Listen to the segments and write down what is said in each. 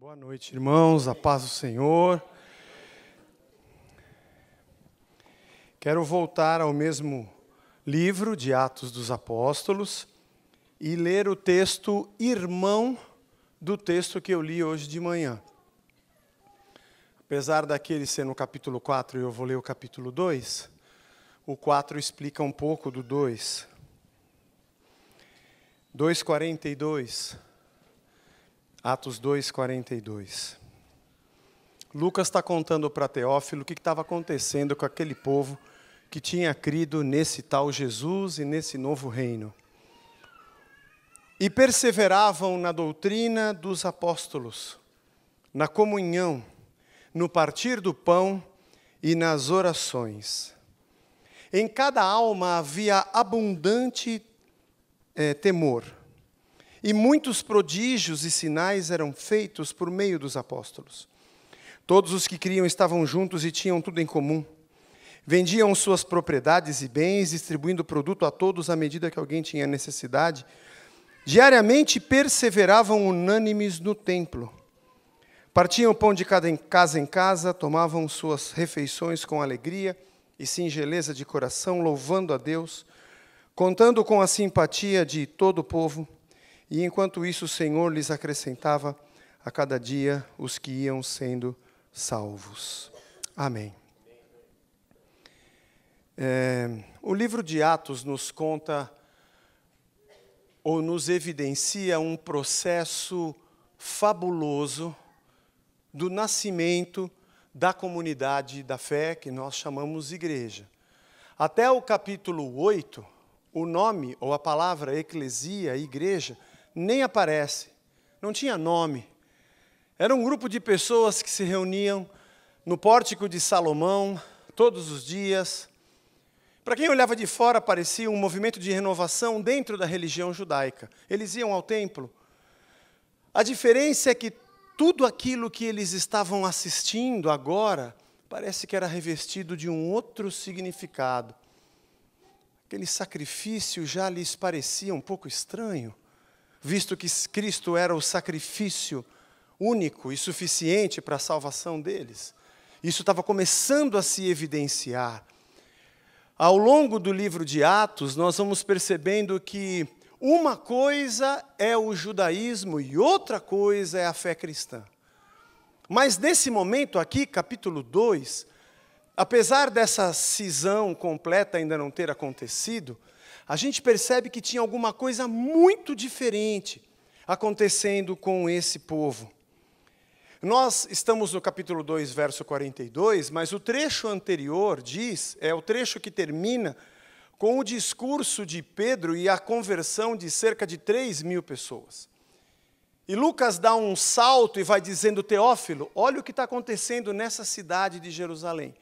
Boa noite, irmãos, a paz do Senhor. Quero voltar ao mesmo livro de Atos dos Apóstolos e ler o texto irmão do texto que eu li hoje de manhã. Apesar daquele ser no capítulo 4 e eu vou ler o capítulo 2, o 4 explica um pouco do 2. 2,42. Atos 2, 42. Lucas está contando para Teófilo o que estava acontecendo com aquele povo que tinha crido nesse tal Jesus e nesse novo reino. E perseveravam na doutrina dos apóstolos, na comunhão, no partir do pão e nas orações. Em cada alma havia abundante é, temor e muitos prodígios e sinais eram feitos por meio dos apóstolos. Todos os que criam estavam juntos e tinham tudo em comum. Vendiam suas propriedades e bens, distribuindo o produto a todos à medida que alguém tinha necessidade. Diariamente perseveravam unânimes no templo. Partiam pão de casa em casa, tomavam suas refeições com alegria e singeleza de coração, louvando a Deus, contando com a simpatia de todo o povo e enquanto isso, o Senhor lhes acrescentava a cada dia os que iam sendo salvos. Amém. É, o livro de Atos nos conta ou nos evidencia um processo fabuloso do nascimento da comunidade da fé que nós chamamos igreja. Até o capítulo 8, o nome ou a palavra eclesia, igreja, nem aparece, não tinha nome. Era um grupo de pessoas que se reuniam no pórtico de Salomão todos os dias. Para quem olhava de fora, parecia um movimento de renovação dentro da religião judaica. Eles iam ao templo. A diferença é que tudo aquilo que eles estavam assistindo agora parece que era revestido de um outro significado. Aquele sacrifício já lhes parecia um pouco estranho visto que Cristo era o sacrifício único e suficiente para a salvação deles. Isso estava começando a se evidenciar. Ao longo do livro de Atos, nós vamos percebendo que uma coisa é o judaísmo e outra coisa é a fé cristã. Mas nesse momento aqui, capítulo 2, apesar dessa cisão completa ainda não ter acontecido, a gente percebe que tinha alguma coisa muito diferente acontecendo com esse povo. Nós estamos no capítulo 2, verso 42, mas o trecho anterior diz, é o trecho que termina com o discurso de Pedro e a conversão de cerca de 3 mil pessoas. E Lucas dá um salto e vai dizendo, Teófilo, olha o que está acontecendo nessa cidade de Jerusalém.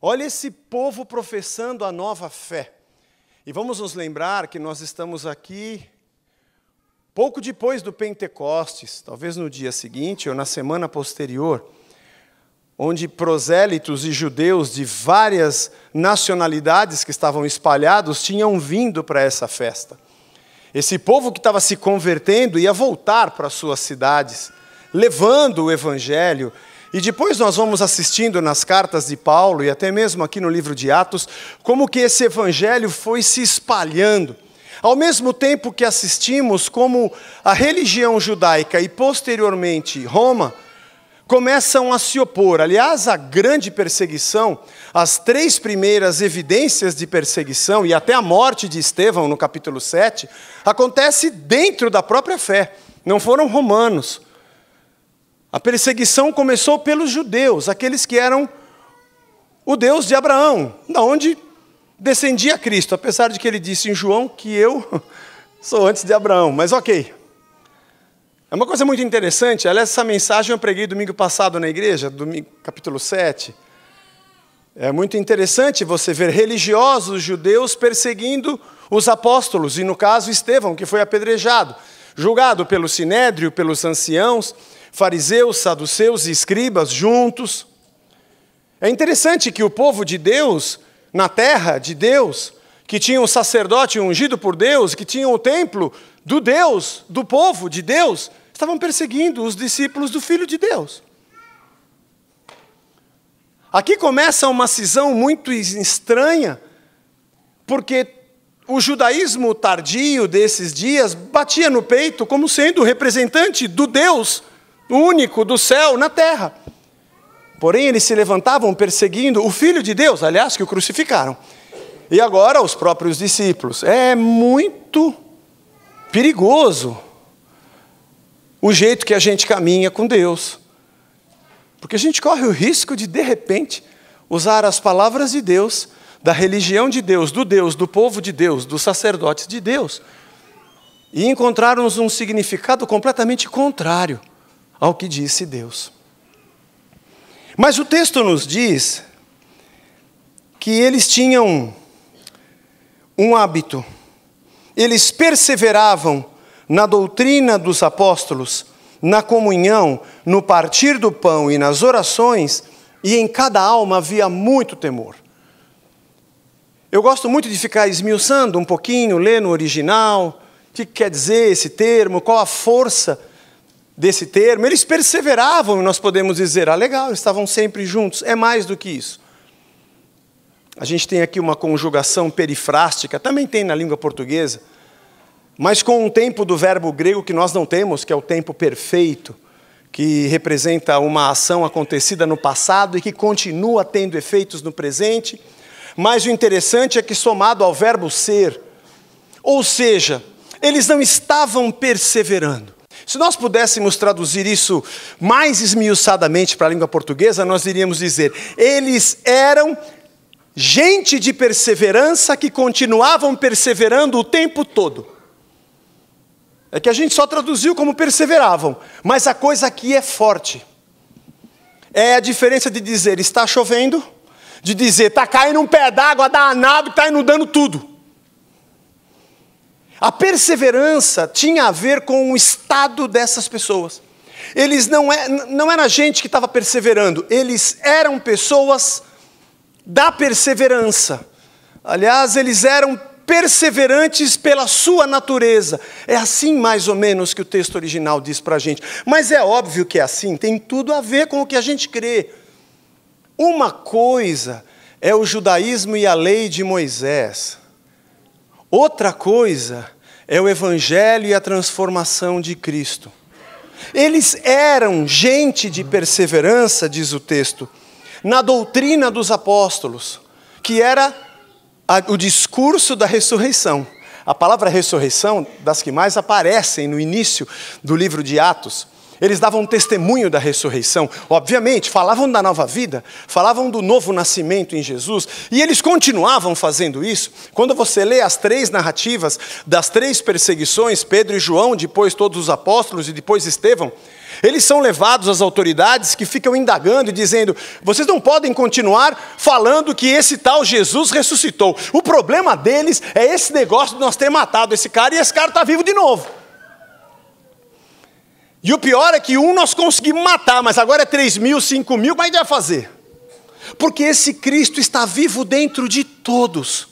Olha esse povo professando a nova fé. E vamos nos lembrar que nós estamos aqui pouco depois do Pentecostes, talvez no dia seguinte ou na semana posterior, onde prosélitos e judeus de várias nacionalidades que estavam espalhados tinham vindo para essa festa. Esse povo que estava se convertendo ia voltar para suas cidades, levando o evangelho e depois nós vamos assistindo nas cartas de Paulo e até mesmo aqui no livro de Atos, como que esse evangelho foi se espalhando. Ao mesmo tempo que assistimos como a religião judaica e posteriormente Roma começam a se opor. Aliás, a grande perseguição, as três primeiras evidências de perseguição e até a morte de Estevão no capítulo 7, acontece dentro da própria fé. Não foram romanos, a perseguição começou pelos judeus, aqueles que eram o Deus de Abraão, da onde descendia Cristo, apesar de que ele disse em João que eu sou antes de Abraão, mas ok. É uma coisa muito interessante, aliás, essa mensagem eu preguei domingo passado na igreja, domingo, capítulo 7. É muito interessante você ver religiosos judeus perseguindo os apóstolos, e no caso Estevão, que foi apedrejado, julgado pelo sinédrio, pelos anciãos, fariseus, saduceus e escribas juntos. É interessante que o povo de Deus, na terra de Deus, que tinha um sacerdote ungido por Deus, que tinha o templo do Deus, do povo de Deus, Estavam perseguindo os discípulos do Filho de Deus. Aqui começa uma cisão muito estranha, porque o judaísmo tardio desses dias batia no peito como sendo representante do Deus único do céu na terra. Porém, eles se levantavam perseguindo o Filho de Deus, aliás, que o crucificaram. E agora os próprios discípulos. É muito perigoso o jeito que a gente caminha com Deus. Porque a gente corre o risco de, de repente, usar as palavras de Deus, da religião de Deus, do Deus, do povo de Deus, dos sacerdotes de Deus, e encontrarmos um significado completamente contrário ao que disse Deus. Mas o texto nos diz que eles tinham um hábito, eles perseveravam na doutrina dos apóstolos, na comunhão, no partir do pão e nas orações, e em cada alma havia muito temor. Eu gosto muito de ficar esmiuçando um pouquinho, ler no original, o que quer dizer esse termo, qual a força desse termo. Eles perseveravam, nós podemos dizer, ah, legal, estavam sempre juntos. É mais do que isso. A gente tem aqui uma conjugação perifrástica, também tem na língua portuguesa, mas com um tempo do verbo grego que nós não temos, que é o tempo perfeito, que representa uma ação acontecida no passado e que continua tendo efeitos no presente. Mas o interessante é que, somado ao verbo ser, ou seja, eles não estavam perseverando. Se nós pudéssemos traduzir isso mais esmiuçadamente para a língua portuguesa, nós iríamos dizer: eles eram gente de perseverança que continuavam perseverando o tempo todo. É que a gente só traduziu como perseveravam, mas a coisa aqui é forte. É a diferença de dizer está chovendo, de dizer está caindo um pé d'água danado que está inundando tudo. A perseverança tinha a ver com o estado dessas pessoas. Eles não, é, não era gente que estava perseverando, eles eram pessoas da perseverança. Aliás, eles eram perseverantes pela sua natureza. É assim, mais ou menos, que o texto original diz para a gente. Mas é óbvio que é assim, tem tudo a ver com o que a gente crê. Uma coisa é o judaísmo e a lei de Moisés, outra coisa é o evangelho e a transformação de Cristo. Eles eram gente de perseverança, diz o texto, na doutrina dos apóstolos, que era o discurso da ressurreição. A palavra ressurreição, das que mais aparecem no início do livro de Atos, eles davam testemunho da ressurreição, obviamente, falavam da nova vida, falavam do novo nascimento em Jesus, e eles continuavam fazendo isso. Quando você lê as três narrativas das três perseguições, Pedro e João, depois todos os apóstolos e depois Estevão, eles são levados às autoridades que ficam indagando e dizendo: vocês não podem continuar falando que esse tal Jesus ressuscitou. O problema deles é esse negócio de nós ter matado esse cara e esse cara está vivo de novo. E o pior é que um nós conseguimos matar, mas agora é 3 mil, 5 mil, como é que vai fazer? Porque esse Cristo está vivo dentro de todos.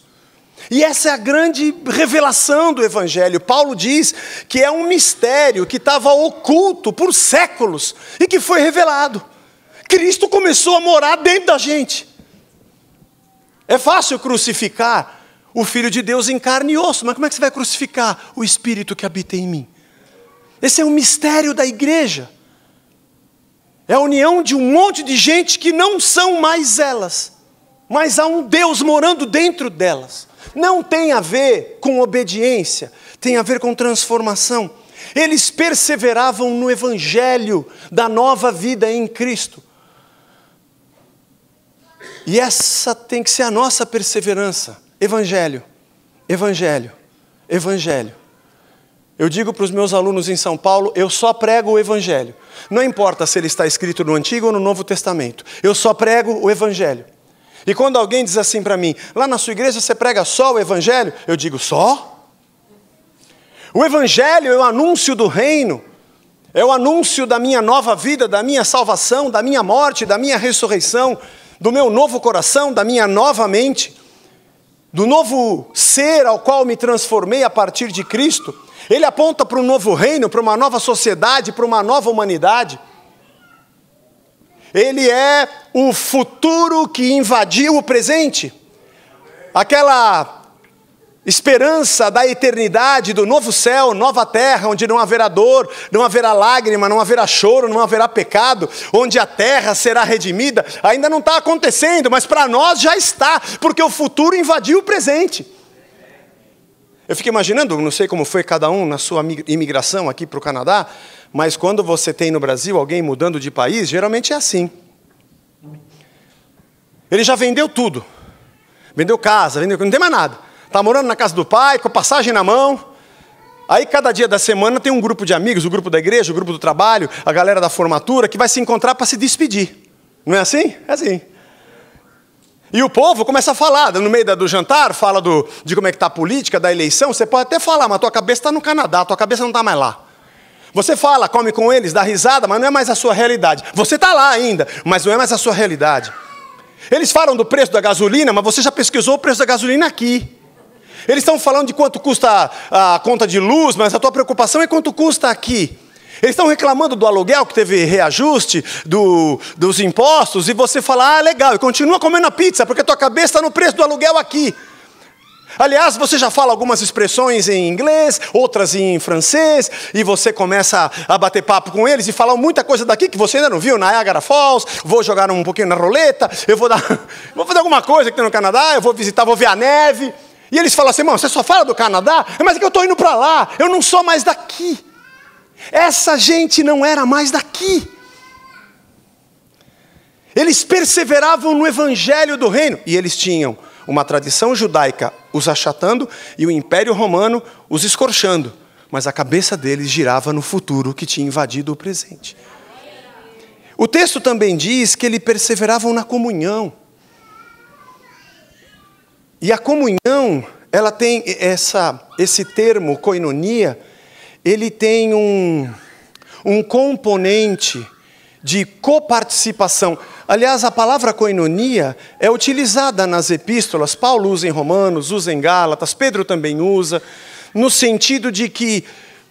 E essa é a grande revelação do Evangelho. Paulo diz que é um mistério que estava oculto por séculos e que foi revelado. Cristo começou a morar dentro da gente. É fácil crucificar o Filho de Deus em carne e osso, mas como é que você vai crucificar o Espírito que habita em mim? Esse é um mistério da igreja. É a união de um monte de gente que não são mais elas, mas há um Deus morando dentro delas. Não tem a ver com obediência, tem a ver com transformação. Eles perseveravam no evangelho da nova vida em Cristo. E essa tem que ser a nossa perseverança. Evangelho, evangelho, evangelho. Eu digo para os meus alunos em São Paulo, eu só prego o evangelho. Não importa se ele está escrito no Antigo ou no Novo Testamento. Eu só prego o evangelho. E quando alguém diz assim para mim, lá na sua igreja você prega só o Evangelho? Eu digo, só? O Evangelho é o anúncio do reino, é o anúncio da minha nova vida, da minha salvação, da minha morte, da minha ressurreição, do meu novo coração, da minha nova mente, do novo ser ao qual me transformei a partir de Cristo. Ele aponta para um novo reino, para uma nova sociedade, para uma nova humanidade. Ele é o futuro que invadiu o presente. Aquela esperança da eternidade, do novo céu, nova terra, onde não haverá dor, não haverá lágrima, não haverá choro, não haverá pecado, onde a terra será redimida, ainda não está acontecendo, mas para nós já está, porque o futuro invadiu o presente. Eu fico imaginando, não sei como foi cada um na sua imigração aqui para o Canadá, mas quando você tem no Brasil alguém mudando de país, geralmente é assim. Ele já vendeu tudo. Vendeu casa, vendeu, não tem mais nada. Está morando na casa do pai, com passagem na mão. Aí, cada dia da semana, tem um grupo de amigos, o grupo da igreja, o grupo do trabalho, a galera da formatura, que vai se encontrar para se despedir. Não é assim? É assim. E o povo começa a falar, no meio do jantar, fala do, de como é que está a política, da eleição. Você pode até falar, mas a tua cabeça está no Canadá, a tua cabeça não está mais lá. Você fala, come com eles, dá risada, mas não é mais a sua realidade. Você está lá ainda, mas não é mais a sua realidade. Eles falam do preço da gasolina, mas você já pesquisou o preço da gasolina aqui. Eles estão falando de quanto custa a conta de luz, mas a tua preocupação é quanto custa aqui. Eles estão reclamando do aluguel que teve reajuste, do, dos impostos, e você fala, ah, legal, e continua comendo a pizza, porque a tua cabeça está no preço do aluguel aqui. Aliás, você já fala algumas expressões em inglês, outras em francês, e você começa a bater papo com eles e falar muita coisa daqui que você ainda não viu, Niagara Falls, vou jogar um pouquinho na roleta, eu vou dar, vou fazer alguma coisa aqui no Canadá, eu vou visitar, vou ver a neve. E eles falam assim, irmão, você só fala do Canadá? Mas é que eu estou indo para lá, eu não sou mais daqui. Essa gente não era mais daqui. Eles perseveravam no evangelho do reino, e eles tinham uma tradição judaica os achatando e o Império Romano os escorchando, mas a cabeça deles girava no futuro que tinha invadido o presente. O texto também diz que eles perseveravam na comunhão. E a comunhão, ela tem essa, esse termo, koinonia, ele tem um, um componente de coparticipação. Aliás, a palavra koinonia é utilizada nas epístolas, Paulo usa em Romanos, usa em Gálatas, Pedro também usa, no sentido de que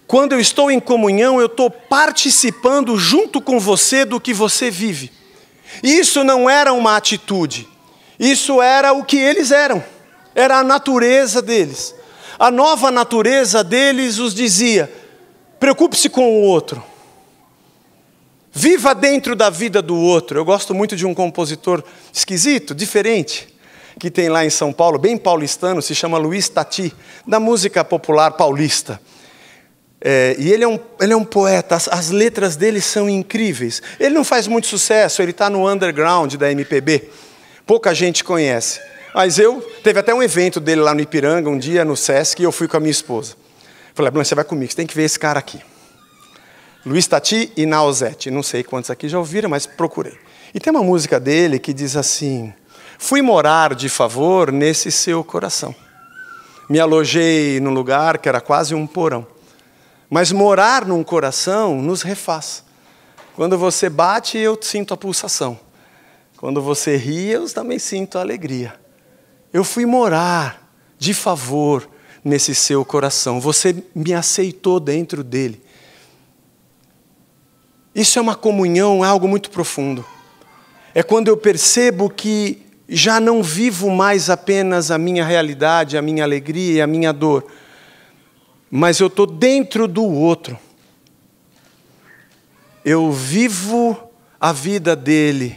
quando eu estou em comunhão, eu estou participando junto com você do que você vive. Isso não era uma atitude, isso era o que eles eram, era a natureza deles. A nova natureza deles os dizia: preocupe-se com o outro, Viva dentro da vida do outro. Eu gosto muito de um compositor esquisito, diferente, que tem lá em São Paulo, bem paulistano, se chama Luiz Tati, da música popular paulista. É, e ele é um, ele é um poeta, as, as, letras dele são incríveis. Ele não faz muito sucesso, ele está no underground da MPB, pouca gente conhece. Mas eu, teve até um evento dele lá no Ipiranga, um dia no Sesc, e eu fui com a minha esposa. Falei, Bruno, você vai comigo, você tem que ver esse cara aqui. Luiz Tati e Nausete. Não sei quantos aqui já ouviram, mas procurei. E tem uma música dele que diz assim: Fui morar de favor nesse seu coração. Me alojei num lugar que era quase um porão. Mas morar num coração nos refaz. Quando você bate, eu sinto a pulsação. Quando você ri, eu também sinto a alegria. Eu fui morar de favor nesse seu coração. Você me aceitou dentro dele. Isso é uma comunhão, é algo muito profundo. É quando eu percebo que já não vivo mais apenas a minha realidade, a minha alegria e a minha dor, mas eu estou dentro do outro. Eu vivo a vida dele.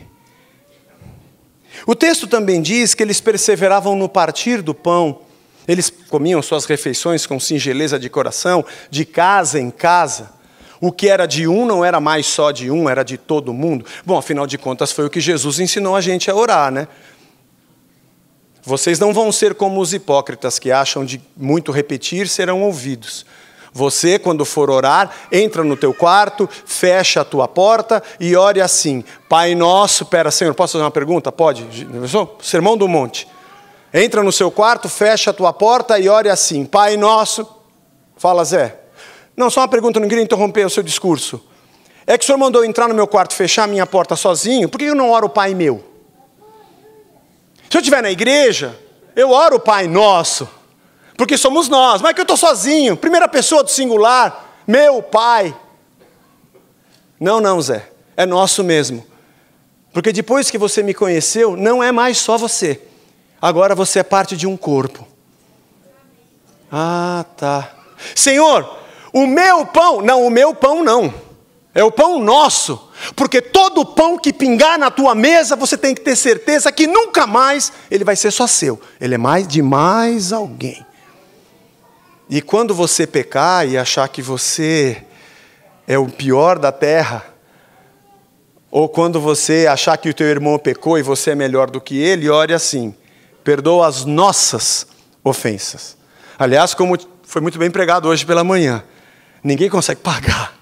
O texto também diz que eles perseveravam no partir do pão, eles comiam suas refeições com singeleza de coração, de casa em casa. O que era de um não era mais só de um, era de todo mundo. Bom, afinal de contas, foi o que Jesus ensinou a gente a orar, né? Vocês não vão ser como os hipócritas que acham de muito repetir serão ouvidos. Você, quando for orar, entra no teu quarto, fecha a tua porta e ore assim: Pai nosso, pera, Senhor, posso fazer uma pergunta? Pode? Sermão do Monte. Entra no seu quarto, fecha a tua porta e ore assim: Pai nosso. Fala, Zé. Não, só uma pergunta, não queria interromper o seu discurso. É que o senhor mandou entrar no meu quarto, fechar a minha porta sozinho, por que eu não oro o Pai meu? Se eu estiver na igreja, eu oro o Pai nosso. Porque somos nós. Mas é que eu estou sozinho. Primeira pessoa do singular. Meu pai. Não, não, Zé. É nosso mesmo. Porque depois que você me conheceu, não é mais só você. Agora você é parte de um corpo. Ah, tá. Senhor, o meu pão. Não, o meu pão não. É o pão nosso. Porque todo pão que pingar na tua mesa, você tem que ter certeza que nunca mais ele vai ser só seu. Ele é mais de mais alguém. E quando você pecar e achar que você é o pior da terra, ou quando você achar que o teu irmão pecou e você é melhor do que ele, ore assim: perdoa as nossas ofensas. Aliás, como foi muito bem pregado hoje pela manhã, ninguém consegue pagar.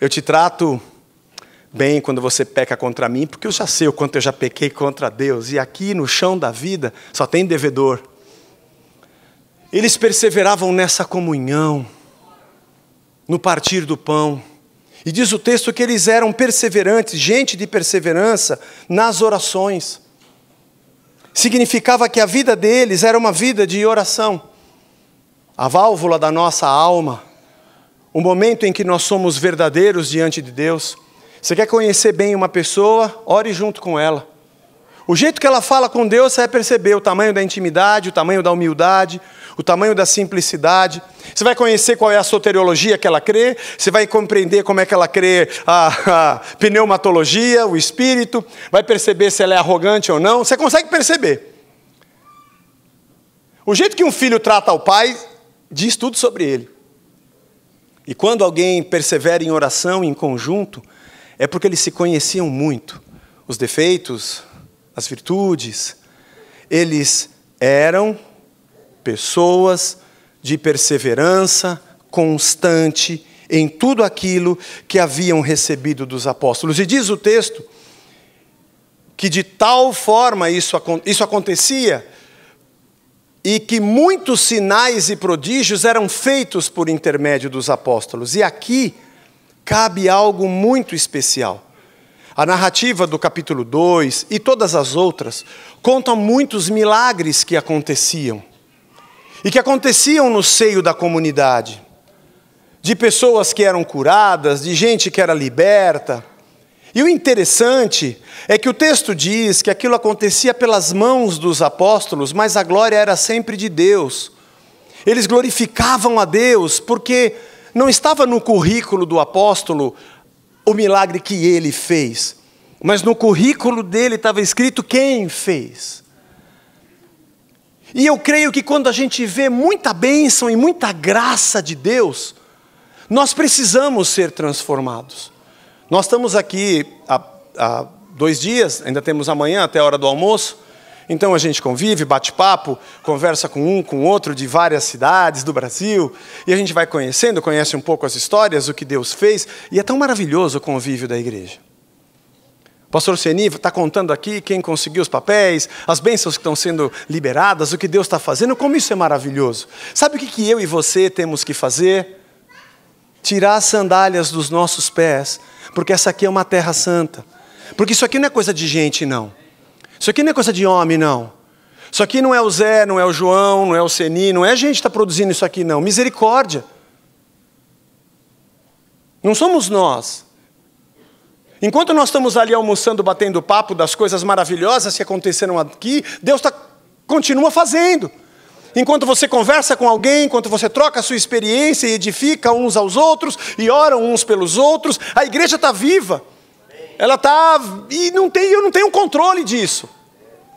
Eu te trato bem quando você peca contra mim, porque eu já sei o quanto eu já pequei contra Deus, e aqui no chão da vida só tem devedor. Eles perseveravam nessa comunhão, no partir do pão. E diz o texto que eles eram perseverantes, gente de perseverança nas orações. Significava que a vida deles era uma vida de oração. A válvula da nossa alma, o momento em que nós somos verdadeiros diante de Deus. Você quer conhecer bem uma pessoa? Ore junto com ela. O jeito que ela fala com Deus, você vai perceber o tamanho da intimidade, o tamanho da humildade, o tamanho da simplicidade. Você vai conhecer qual é a soteriologia que ela crê, você vai compreender como é que ela crê a, a pneumatologia, o espírito, vai perceber se ela é arrogante ou não. Você consegue perceber. O jeito que um filho trata o pai diz tudo sobre ele. E quando alguém persevera em oração em conjunto, é porque eles se conheciam muito. Os defeitos, as virtudes, eles eram pessoas de perseverança constante em tudo aquilo que haviam recebido dos apóstolos. E diz o texto que de tal forma isso, isso acontecia e que muitos sinais e prodígios eram feitos por intermédio dos apóstolos. E aqui cabe algo muito especial. A narrativa do capítulo 2 e todas as outras contam muitos milagres que aconteciam e que aconteciam no seio da comunidade, de pessoas que eram curadas, de gente que era liberta. E o interessante é que o texto diz que aquilo acontecia pelas mãos dos apóstolos, mas a glória era sempre de Deus. Eles glorificavam a Deus porque não estava no currículo do apóstolo o milagre que ele fez, mas no currículo dele estava escrito quem fez. E eu creio que quando a gente vê muita bênção e muita graça de Deus, nós precisamos ser transformados. Nós estamos aqui há, há dois dias, ainda temos amanhã até a hora do almoço. Então a gente convive, bate papo, conversa com um, com outro de várias cidades do Brasil, e a gente vai conhecendo, conhece um pouco as histórias, o que Deus fez, e é tão maravilhoso o convívio da igreja. Pastor Seni está contando aqui quem conseguiu os papéis, as bênçãos que estão sendo liberadas, o que Deus está fazendo, como isso é maravilhoso. Sabe o que, que eu e você temos que fazer? Tirar as sandálias dos nossos pés, porque essa aqui é uma terra santa. Porque isso aqui não é coisa de gente, não. Isso aqui não é coisa de homem, não. Isso aqui não é o Zé, não é o João, não é o Seni, não é a gente que está produzindo isso aqui, não. Misericórdia. Não somos nós. Enquanto nós estamos ali almoçando, batendo papo das coisas maravilhosas que aconteceram aqui, Deus tá, continua fazendo. Enquanto você conversa com alguém, enquanto você troca a sua experiência e edifica uns aos outros e oram uns pelos outros, a igreja está viva. Ela está. E não tem, eu não tenho controle disso.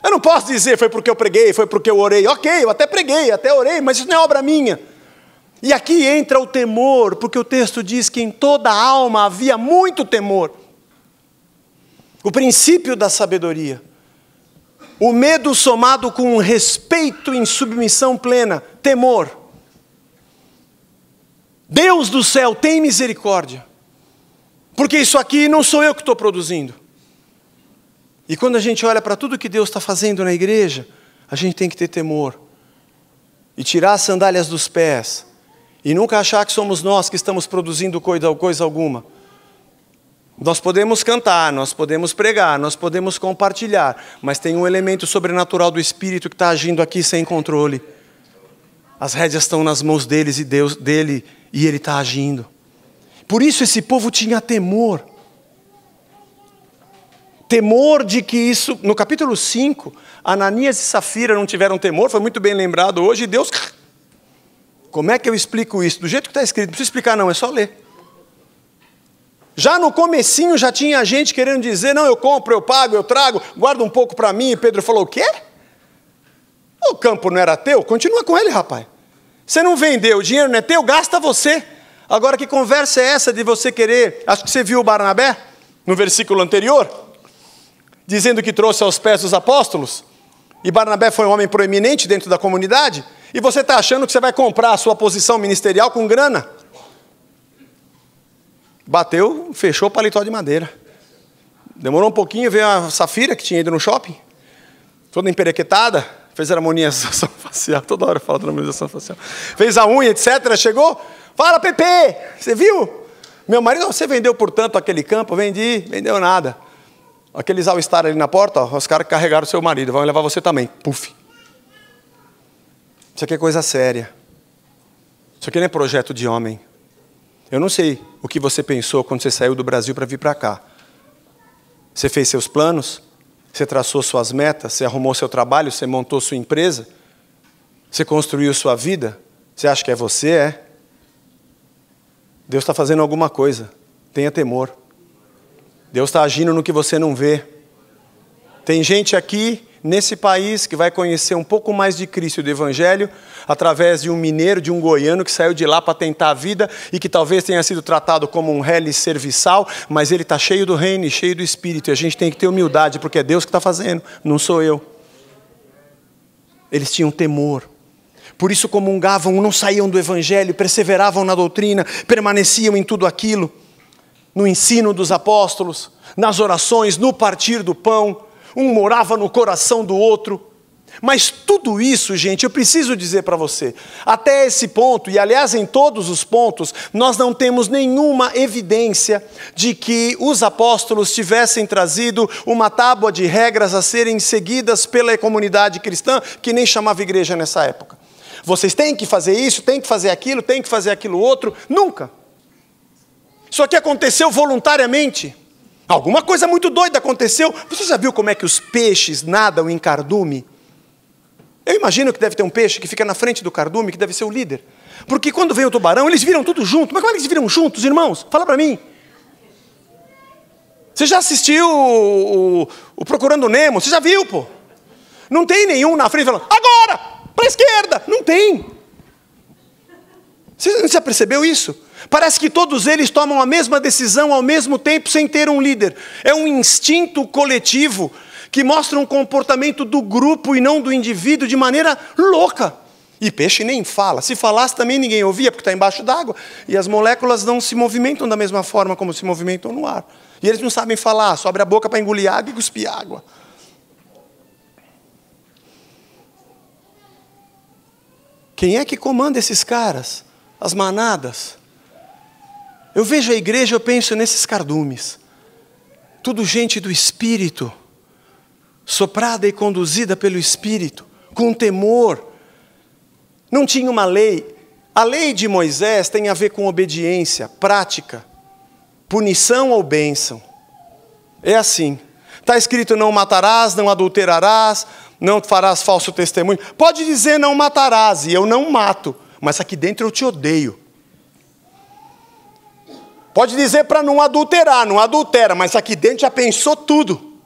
Eu não posso dizer foi porque eu preguei, foi porque eu orei. Ok, eu até preguei, até orei, mas isso não é obra minha. E aqui entra o temor, porque o texto diz que em toda a alma havia muito temor. O princípio da sabedoria. O medo somado com um respeito em submissão plena, temor. Deus do céu, tem misericórdia. Porque isso aqui não sou eu que estou produzindo. E quando a gente olha para tudo que Deus está fazendo na igreja, a gente tem que ter temor. E tirar as sandálias dos pés. E nunca achar que somos nós que estamos produzindo coisa, coisa alguma. Nós podemos cantar, nós podemos pregar, nós podemos compartilhar, mas tem um elemento sobrenatural do Espírito que está agindo aqui sem controle. As rédeas estão nas mãos deles e Deus dele e ele está agindo. Por isso esse povo tinha temor. Temor de que isso, no capítulo 5, Ananias e Safira não tiveram temor, foi muito bem lembrado hoje, e Deus. Como é que eu explico isso? Do jeito que está escrito, não precisa explicar, não, é só ler. Já no comecinho já tinha gente querendo dizer, não, eu compro, eu pago, eu trago, guarda um pouco para mim. E Pedro falou, o quê? O campo não era teu? Continua com ele, rapaz. Você não vendeu, o dinheiro não é teu, gasta você. Agora que conversa é essa de você querer? Acho que você viu o Barnabé no versículo anterior, dizendo que trouxe aos pés dos apóstolos. E Barnabé foi um homem proeminente dentro da comunidade. E você está achando que você vai comprar a sua posição ministerial com grana? Bateu, fechou o paletó de madeira. Demorou um pouquinho, veio a Safira, que tinha ido no shopping, toda emperequetada, fez a harmonização facial, toda hora fala da harmonização facial. Fez a unha, etc. Chegou, fala, Pepe, você viu? Meu marido, você vendeu, portanto, aquele campo? Vendi, vendeu nada. Aqueles all-star ali na porta, ó, os caras carregaram o seu marido, vão levar você também. Puf. Isso aqui é coisa séria. Isso aqui não é projeto de homem. Eu não sei o que você pensou quando você saiu do Brasil para vir para cá. Você fez seus planos? Você traçou suas metas? Você arrumou seu trabalho? Você montou sua empresa? Você construiu sua vida? Você acha que é você? É. Deus está fazendo alguma coisa. Tenha temor. Deus está agindo no que você não vê. Tem gente aqui nesse país que vai conhecer um pouco mais de Cristo e do Evangelho através de um mineiro, de um goiano que saiu de lá para tentar a vida e que talvez tenha sido tratado como um reles serviçal, mas ele está cheio do reino e cheio do Espírito. E a gente tem que ter humildade, porque é Deus que está fazendo, não sou eu. Eles tinham temor. Por isso comungavam, não saíam do Evangelho, perseveravam na doutrina, permaneciam em tudo aquilo, no ensino dos apóstolos, nas orações, no partir do pão um morava no coração do outro. Mas tudo isso, gente, eu preciso dizer para você, até esse ponto, e aliás em todos os pontos, nós não temos nenhuma evidência de que os apóstolos tivessem trazido uma tábua de regras a serem seguidas pela comunidade cristã, que nem chamava igreja nessa época. Vocês têm que fazer isso, têm que fazer aquilo, têm que fazer aquilo outro. Nunca. Isso aqui aconteceu voluntariamente. Alguma coisa muito doida aconteceu. Você já viu como é que os peixes nadam em cardume? Eu imagino que deve ter um peixe que fica na frente do cardume, que deve ser o líder. Porque quando vem o tubarão, eles viram tudo junto. Mas como é que eles viram juntos, irmãos? Fala para mim. Você já assistiu o, o, o, Procurando Nemo? Você já viu, pô? Não tem nenhum na frente falando, agora, para a esquerda. Não tem. Você já percebeu isso? Parece que todos eles tomam a mesma decisão ao mesmo tempo sem ter um líder. É um instinto coletivo que mostra um comportamento do grupo e não do indivíduo de maneira louca. E peixe nem fala. Se falasse também ninguém ouvia, porque está embaixo d'água. E as moléculas não se movimentam da mesma forma como se movimentam no ar. E eles não sabem falar, só abre a boca para engolir água e cuspir água. Quem é que comanda esses caras? As manadas? Eu vejo a igreja, eu penso nesses cardumes. Tudo gente do Espírito, soprada e conduzida pelo Espírito, com temor. Não tinha uma lei. A lei de Moisés tem a ver com obediência, prática, punição ou bênção. É assim. Está escrito: não matarás, não adulterarás, não farás falso testemunho. Pode dizer não matarás, e eu não mato, mas aqui dentro eu te odeio. Pode dizer para não adulterar, não adultera, mas aqui dentro já pensou tudo.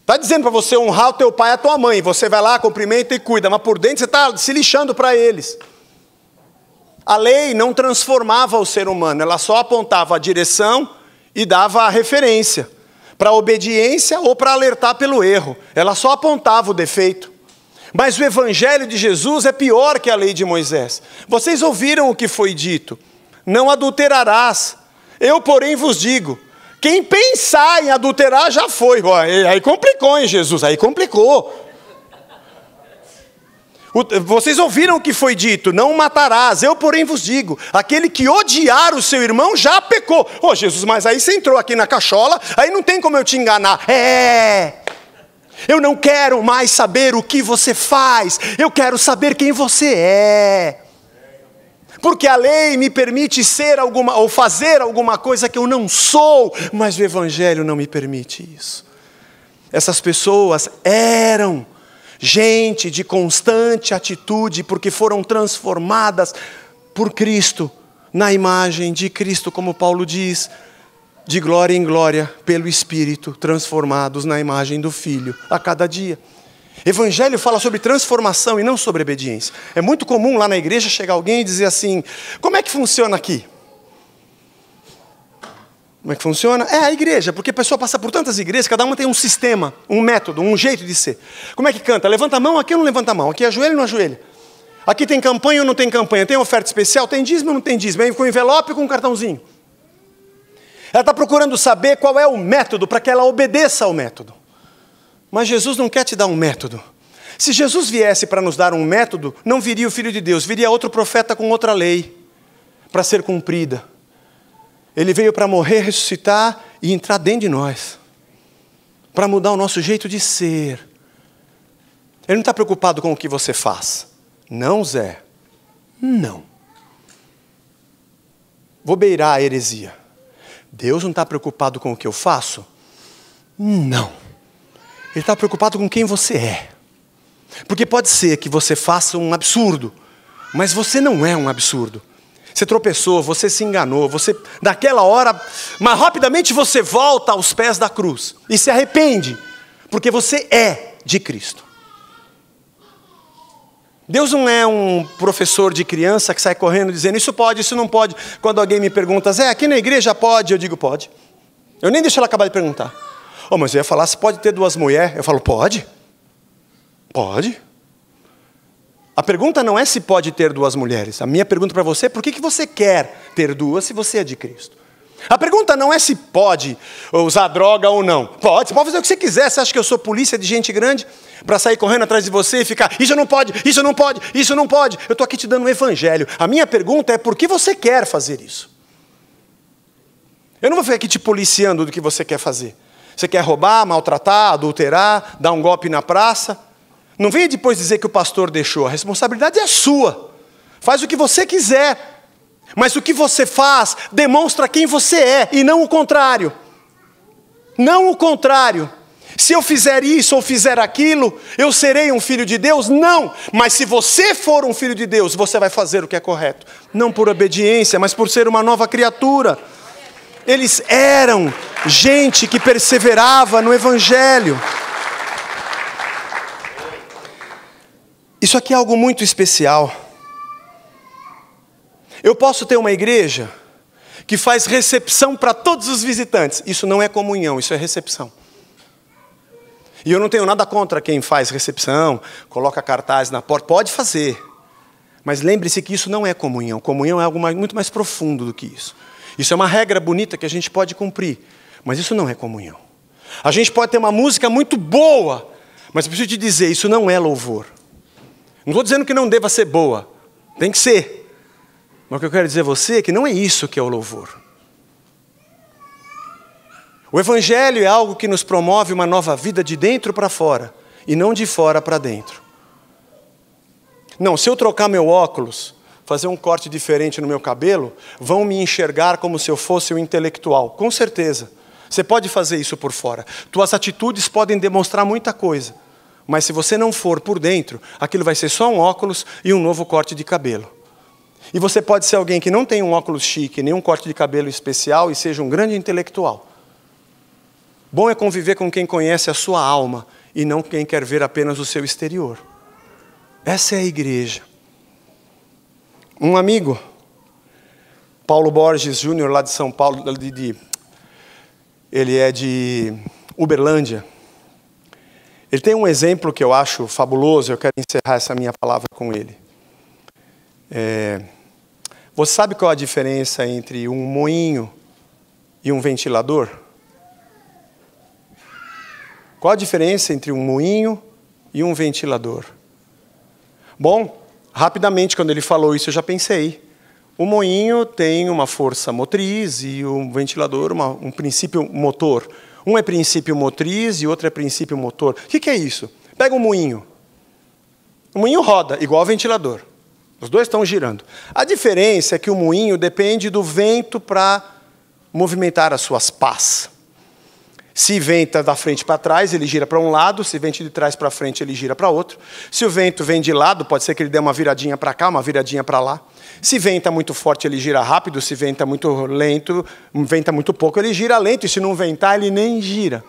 Está dizendo para você honrar o teu pai e a tua mãe, você vai lá, cumprimenta e cuida, mas por dentro você está se lixando para eles. A lei não transformava o ser humano, ela só apontava a direção e dava a referência para obediência ou para alertar pelo erro. Ela só apontava o defeito. Mas o evangelho de Jesus é pior que a lei de Moisés. Vocês ouviram o que foi dito? não adulterarás. Eu, porém, vos digo: quem pensar em adulterar já foi. Aí complicou, hein, Jesus? Aí complicou. Vocês ouviram o que foi dito: não matarás. Eu, porém, vos digo: aquele que odiar o seu irmão já pecou. Ô, oh, Jesus, mas aí você entrou aqui na cachola, aí não tem como eu te enganar. É. Eu não quero mais saber o que você faz, eu quero saber quem você é. Porque a lei me permite ser alguma ou fazer alguma coisa que eu não sou, mas o evangelho não me permite isso. Essas pessoas eram gente de constante atitude porque foram transformadas por Cristo, na imagem de Cristo, como Paulo diz, de glória em glória, pelo Espírito, transformados na imagem do Filho, a cada dia. Evangelho fala sobre transformação e não sobre obediência. É muito comum lá na igreja chegar alguém e dizer assim: como é que funciona aqui? Como é que funciona? É a igreja, porque a pessoa passa por tantas igrejas, cada uma tem um sistema, um método, um jeito de ser. Como é que canta? Levanta a mão, aqui ou não levanta a mão? Aqui ajoelha ou não ajoelha? Aqui tem campanha ou não tem campanha? Tem oferta especial? Tem dízimo ou não tem dízimo? Vem com envelope ou com cartãozinho? Ela está procurando saber qual é o método para que ela obedeça ao método. Mas Jesus não quer te dar um método. Se Jesus viesse para nos dar um método, não viria o Filho de Deus, viria outro profeta com outra lei para ser cumprida. Ele veio para morrer, ressuscitar e entrar dentro de nós, para mudar o nosso jeito de ser. Ele não está preocupado com o que você faz. Não, Zé. Não. Vou beirar a heresia. Deus não está preocupado com o que eu faço? Não. Ele está preocupado com quem você é. Porque pode ser que você faça um absurdo, mas você não é um absurdo. Você tropeçou, você se enganou, você naquela hora, mas rapidamente você volta aos pés da cruz e se arrepende, porque você é de Cristo. Deus não é um professor de criança que sai correndo dizendo isso pode, isso não pode. Quando alguém me pergunta, Zé, aqui na igreja pode? Eu digo pode. Eu nem deixo ela acabar de perguntar. Oh, mas eu ia falar se pode ter duas mulheres. Eu falo, pode. Pode. A pergunta não é se pode ter duas mulheres. A minha pergunta para você é por que, que você quer ter duas se você é de Cristo? A pergunta não é se pode usar droga ou não. Pode, você pode fazer o que você quiser. Você acha que eu sou polícia de gente grande para sair correndo atrás de você e ficar, isso não pode, isso não pode, isso não pode. Eu estou aqui te dando um evangelho. A minha pergunta é por que você quer fazer isso? Eu não vou ficar aqui te policiando do que você quer fazer. Você quer roubar, maltratar, adulterar, dar um golpe na praça? Não venha depois dizer que o pastor deixou. A responsabilidade é sua. Faz o que você quiser. Mas o que você faz demonstra quem você é e não o contrário. Não o contrário. Se eu fizer isso ou fizer aquilo, eu serei um filho de Deus? Não. Mas se você for um filho de Deus, você vai fazer o que é correto. Não por obediência, mas por ser uma nova criatura. Eles eram gente que perseverava no Evangelho. Isso aqui é algo muito especial. Eu posso ter uma igreja que faz recepção para todos os visitantes. Isso não é comunhão, isso é recepção. E eu não tenho nada contra quem faz recepção, coloca cartaz na porta, pode fazer. Mas lembre-se que isso não é comunhão. Comunhão é algo mais, muito mais profundo do que isso. Isso é uma regra bonita que a gente pode cumprir, mas isso não é comunhão. A gente pode ter uma música muito boa, mas preciso te dizer, isso não é louvor. Não estou dizendo que não deva ser boa, tem que ser. Mas o que eu quero dizer a você é que não é isso que é o louvor. O Evangelho é algo que nos promove uma nova vida de dentro para fora e não de fora para dentro. Não, se eu trocar meu óculos, fazer um corte diferente no meu cabelo, vão me enxergar como se eu fosse um intelectual. Com certeza. Você pode fazer isso por fora. Tuas atitudes podem demonstrar muita coisa. Mas se você não for por dentro, aquilo vai ser só um óculos e um novo corte de cabelo. E você pode ser alguém que não tem um óculos chique, nem um corte de cabelo especial e seja um grande intelectual. Bom é conviver com quem conhece a sua alma e não quem quer ver apenas o seu exterior. Essa é a igreja. Um amigo, Paulo Borges Júnior, lá de São Paulo, de, de, ele é de Uberlândia. Ele tem um exemplo que eu acho fabuloso, eu quero encerrar essa minha palavra com ele. É, você sabe qual a diferença entre um moinho e um ventilador? Qual a diferença entre um moinho e um ventilador? Bom, rapidamente, quando ele falou isso, eu já pensei. O moinho tem uma força motriz e o ventilador uma, um princípio motor. Um é princípio motriz e outro é princípio motor. O que, que é isso? Pega um moinho. O moinho roda, igual ao ventilador. Os dois estão girando. A diferença é que o moinho depende do vento para movimentar as suas pás. Se venta da frente para trás, ele gira para um lado, se venta de trás para frente, ele gira para outro. Se o vento vem de lado, pode ser que ele dê uma viradinha para cá, uma viradinha para lá. Se venta muito forte, ele gira rápido, se venta muito lento, venta muito pouco, ele gira lento, e se não ventar, ele nem gira.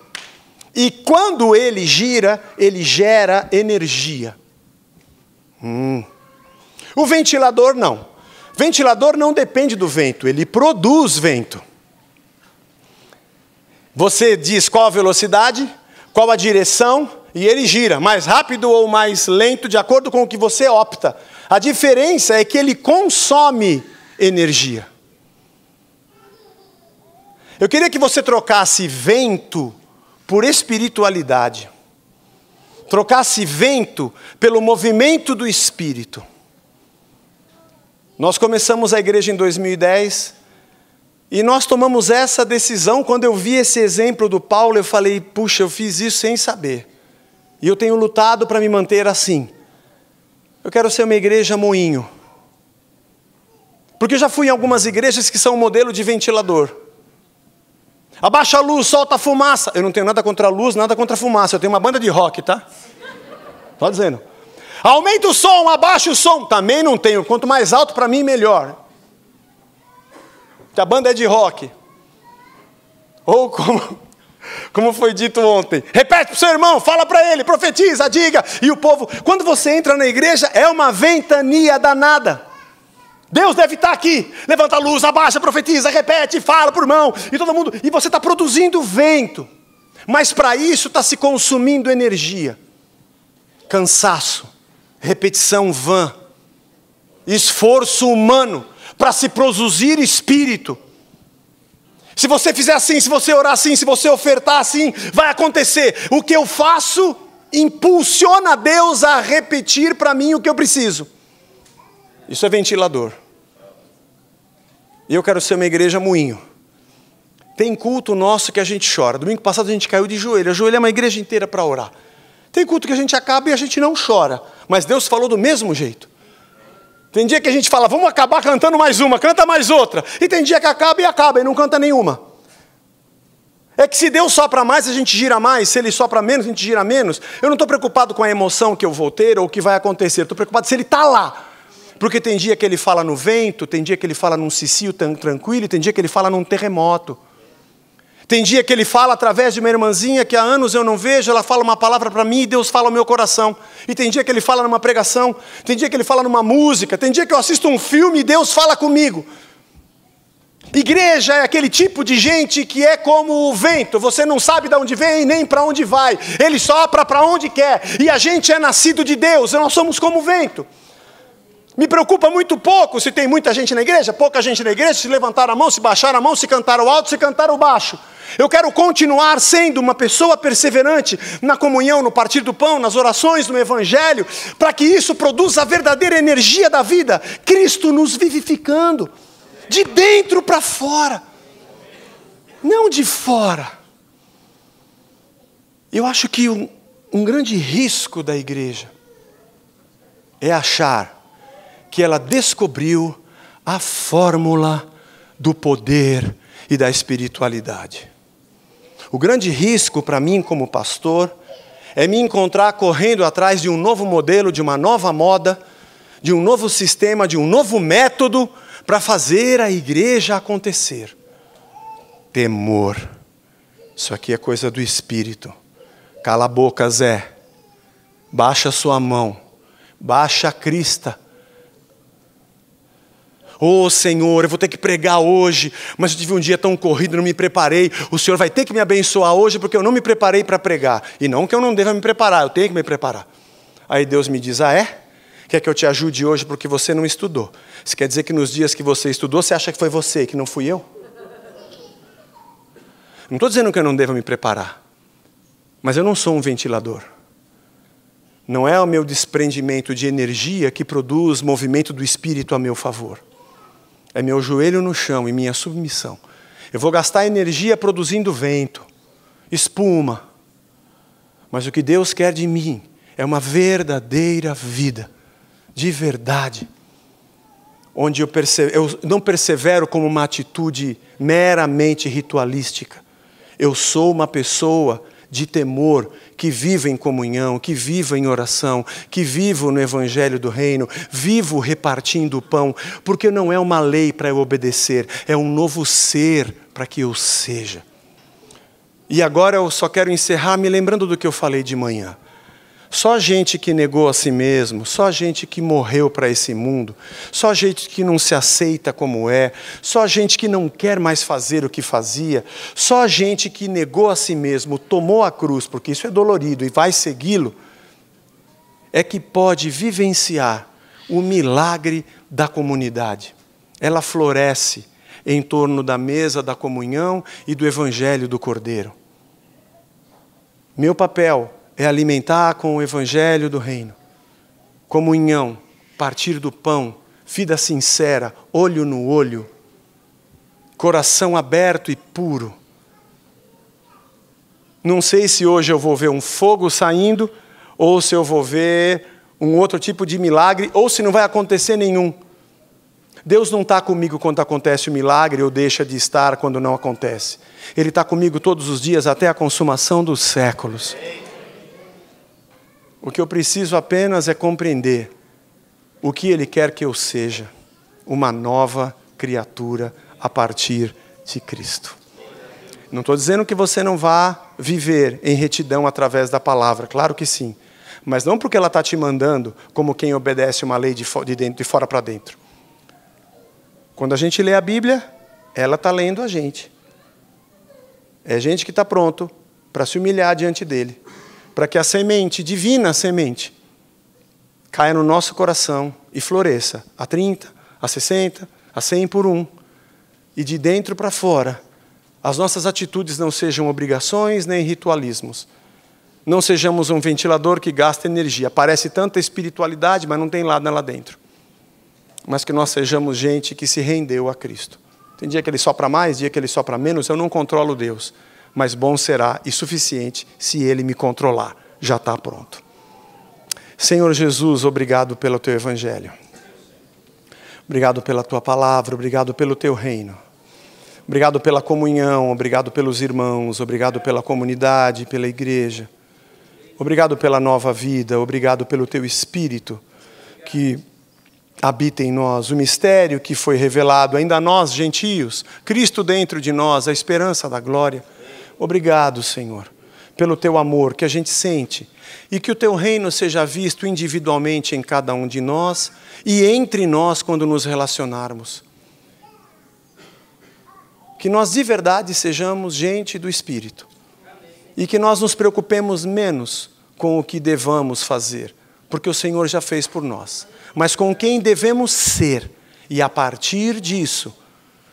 E quando ele gira, ele gera energia. Hum. O ventilador não. Ventilador não depende do vento, ele produz vento. Você diz qual a velocidade, qual a direção, e ele gira, mais rápido ou mais lento, de acordo com o que você opta. A diferença é que ele consome energia. Eu queria que você trocasse vento por espiritualidade. Trocasse vento pelo movimento do espírito. Nós começamos a igreja em 2010 e nós tomamos essa decisão. Quando eu vi esse exemplo do Paulo, eu falei: puxa, eu fiz isso sem saber. E eu tenho lutado para me manter assim. Eu quero ser uma igreja moinho. Porque eu já fui em algumas igrejas que são um modelo de ventilador. Abaixa a luz, solta a fumaça. Eu não tenho nada contra a luz, nada contra a fumaça. Eu tenho uma banda de rock, tá? Estou dizendo. Aumenta o som, abaixa o som. Também não tenho. Quanto mais alto para mim, melhor que a banda é de rock. Ou como, como foi dito ontem, repete para o seu irmão, fala para ele, profetiza, diga. E o povo, quando você entra na igreja, é uma ventania danada. Deus deve estar aqui. Levanta a luz, abaixa, profetiza, repete, fala por mão. E todo mundo. E você está produzindo vento. Mas para isso está se consumindo energia. Cansaço, repetição vã, esforço humano para se produzir espírito. Se você fizer assim, se você orar assim, se você ofertar assim, vai acontecer. O que eu faço impulsiona Deus a repetir para mim o que eu preciso. Isso é ventilador. E eu quero ser uma igreja moinho. Tem culto nosso que a gente chora. Domingo passado a gente caiu de joelho. Ajoelha uma igreja inteira para orar. Tem culto que a gente acaba e a gente não chora. Mas Deus falou do mesmo jeito. Tem dia que a gente fala, vamos acabar cantando mais uma, canta mais outra. E tem dia que acaba e acaba e não canta nenhuma. É que se Deus sopra mais, a gente gira mais, se Ele sopra menos, a gente gira menos. Eu não estou preocupado com a emoção que eu vou ter ou o que vai acontecer, estou preocupado se Ele está lá. Porque tem dia que Ele fala no vento, tem dia que Ele fala num cicio tranquilo, tem dia que Ele fala num terremoto. Tem dia que ele fala através de uma irmãzinha que há anos eu não vejo, ela fala uma palavra para mim e Deus fala ao meu coração. E tem dia que ele fala numa pregação, tem dia que ele fala numa música, tem dia que eu assisto um filme e Deus fala comigo. Igreja é aquele tipo de gente que é como o vento, você não sabe de onde vem nem para onde vai, ele sopra para onde quer, e a gente é nascido de Deus, nós somos como o vento. Me preocupa muito pouco se tem muita gente na igreja, pouca gente na igreja, se levantar a mão, se baixar a mão, se cantar o alto, se cantar o baixo. Eu quero continuar sendo uma pessoa perseverante na comunhão, no partir do pão, nas orações, no evangelho, para que isso produza a verdadeira energia da vida, Cristo nos vivificando, de dentro para fora, não de fora. Eu acho que um, um grande risco da igreja é achar que ela descobriu a fórmula do poder e da espiritualidade. O grande risco para mim, como pastor, é me encontrar correndo atrás de um novo modelo, de uma nova moda, de um novo sistema, de um novo método para fazer a igreja acontecer. Temor. Isso aqui é coisa do espírito. Cala a boca, Zé. Baixa sua mão. Baixa a crista Oh Senhor, eu vou ter que pregar hoje, mas eu tive um dia tão corrido, não me preparei. O Senhor vai ter que me abençoar hoje porque eu não me preparei para pregar. E não que eu não deva me preparar, eu tenho que me preparar. Aí Deus me diz: Ah, é? Quer que eu te ajude hoje porque você não estudou? Isso quer dizer que nos dias que você estudou, você acha que foi você, que não fui eu? Não estou dizendo que eu não devo me preparar, mas eu não sou um ventilador. Não é o meu desprendimento de energia que produz movimento do espírito a meu favor é meu joelho no chão e minha submissão. Eu vou gastar energia produzindo vento. espuma. Mas o que Deus quer de mim é uma verdadeira vida, de verdade, onde eu, eu não persevero como uma atitude meramente ritualística. Eu sou uma pessoa de temor, que viva em comunhão, que viva em oração, que viva no Evangelho do Reino, vivo repartindo o pão, porque não é uma lei para eu obedecer, é um novo ser para que eu seja. E agora eu só quero encerrar me lembrando do que eu falei de manhã. Só gente que negou a si mesmo, só gente que morreu para esse mundo, só gente que não se aceita como é, só gente que não quer mais fazer o que fazia, só gente que negou a si mesmo, tomou a cruz, porque isso é dolorido e vai segui-lo, é que pode vivenciar o milagre da comunidade. Ela floresce em torno da mesa da comunhão e do evangelho do Cordeiro. Meu papel é alimentar com o evangelho do reino. Comunhão, partir do pão, vida sincera, olho no olho, coração aberto e puro. Não sei se hoje eu vou ver um fogo saindo, ou se eu vou ver um outro tipo de milagre, ou se não vai acontecer nenhum. Deus não está comigo quando acontece o milagre ou deixa de estar quando não acontece. Ele está comigo todos os dias até a consumação dos séculos. O que eu preciso apenas é compreender o que Ele quer que eu seja, uma nova criatura a partir de Cristo. Não estou dizendo que você não vá viver em retidão através da palavra, claro que sim. Mas não porque ela está te mandando como quem obedece uma lei de, de, dentro, de fora para dentro. Quando a gente lê a Bíblia, ela está lendo a gente. É gente que está pronto para se humilhar diante dele para que a semente, divina semente, caia no nosso coração e floresça a 30, a 60, a 100 por um. E de dentro para fora, as nossas atitudes não sejam obrigações nem ritualismos. Não sejamos um ventilador que gasta energia. Parece tanta espiritualidade, mas não tem nada lá dentro. Mas que nós sejamos gente que se rendeu a Cristo. Tem dia que ele sopra mais, dia que ele sopra menos, eu não controlo Deus mas bom será e suficiente se Ele me controlar. Já está pronto. Senhor Jesus, obrigado pelo Teu Evangelho. Obrigado pela Tua palavra, obrigado pelo Teu reino. Obrigado pela comunhão, obrigado pelos irmãos, obrigado pela comunidade, pela igreja. Obrigado pela nova vida, obrigado pelo Teu Espírito que habita em nós, o mistério que foi revelado ainda a nós, gentios, Cristo dentro de nós, a esperança da glória. Obrigado, Senhor, pelo teu amor que a gente sente e que o teu reino seja visto individualmente em cada um de nós e entre nós quando nos relacionarmos. Que nós de verdade sejamos gente do Espírito e que nós nos preocupemos menos com o que devamos fazer, porque o Senhor já fez por nós, mas com quem devemos ser e a partir disso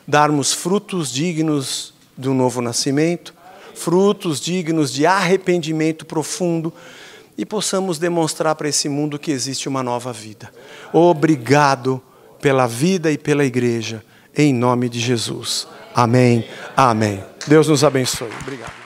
darmos frutos dignos do novo nascimento frutos dignos de arrependimento profundo e possamos demonstrar para esse mundo que existe uma nova vida. Obrigado pela vida e pela igreja, em nome de Jesus. Amém. Amém. Deus nos abençoe. Obrigado.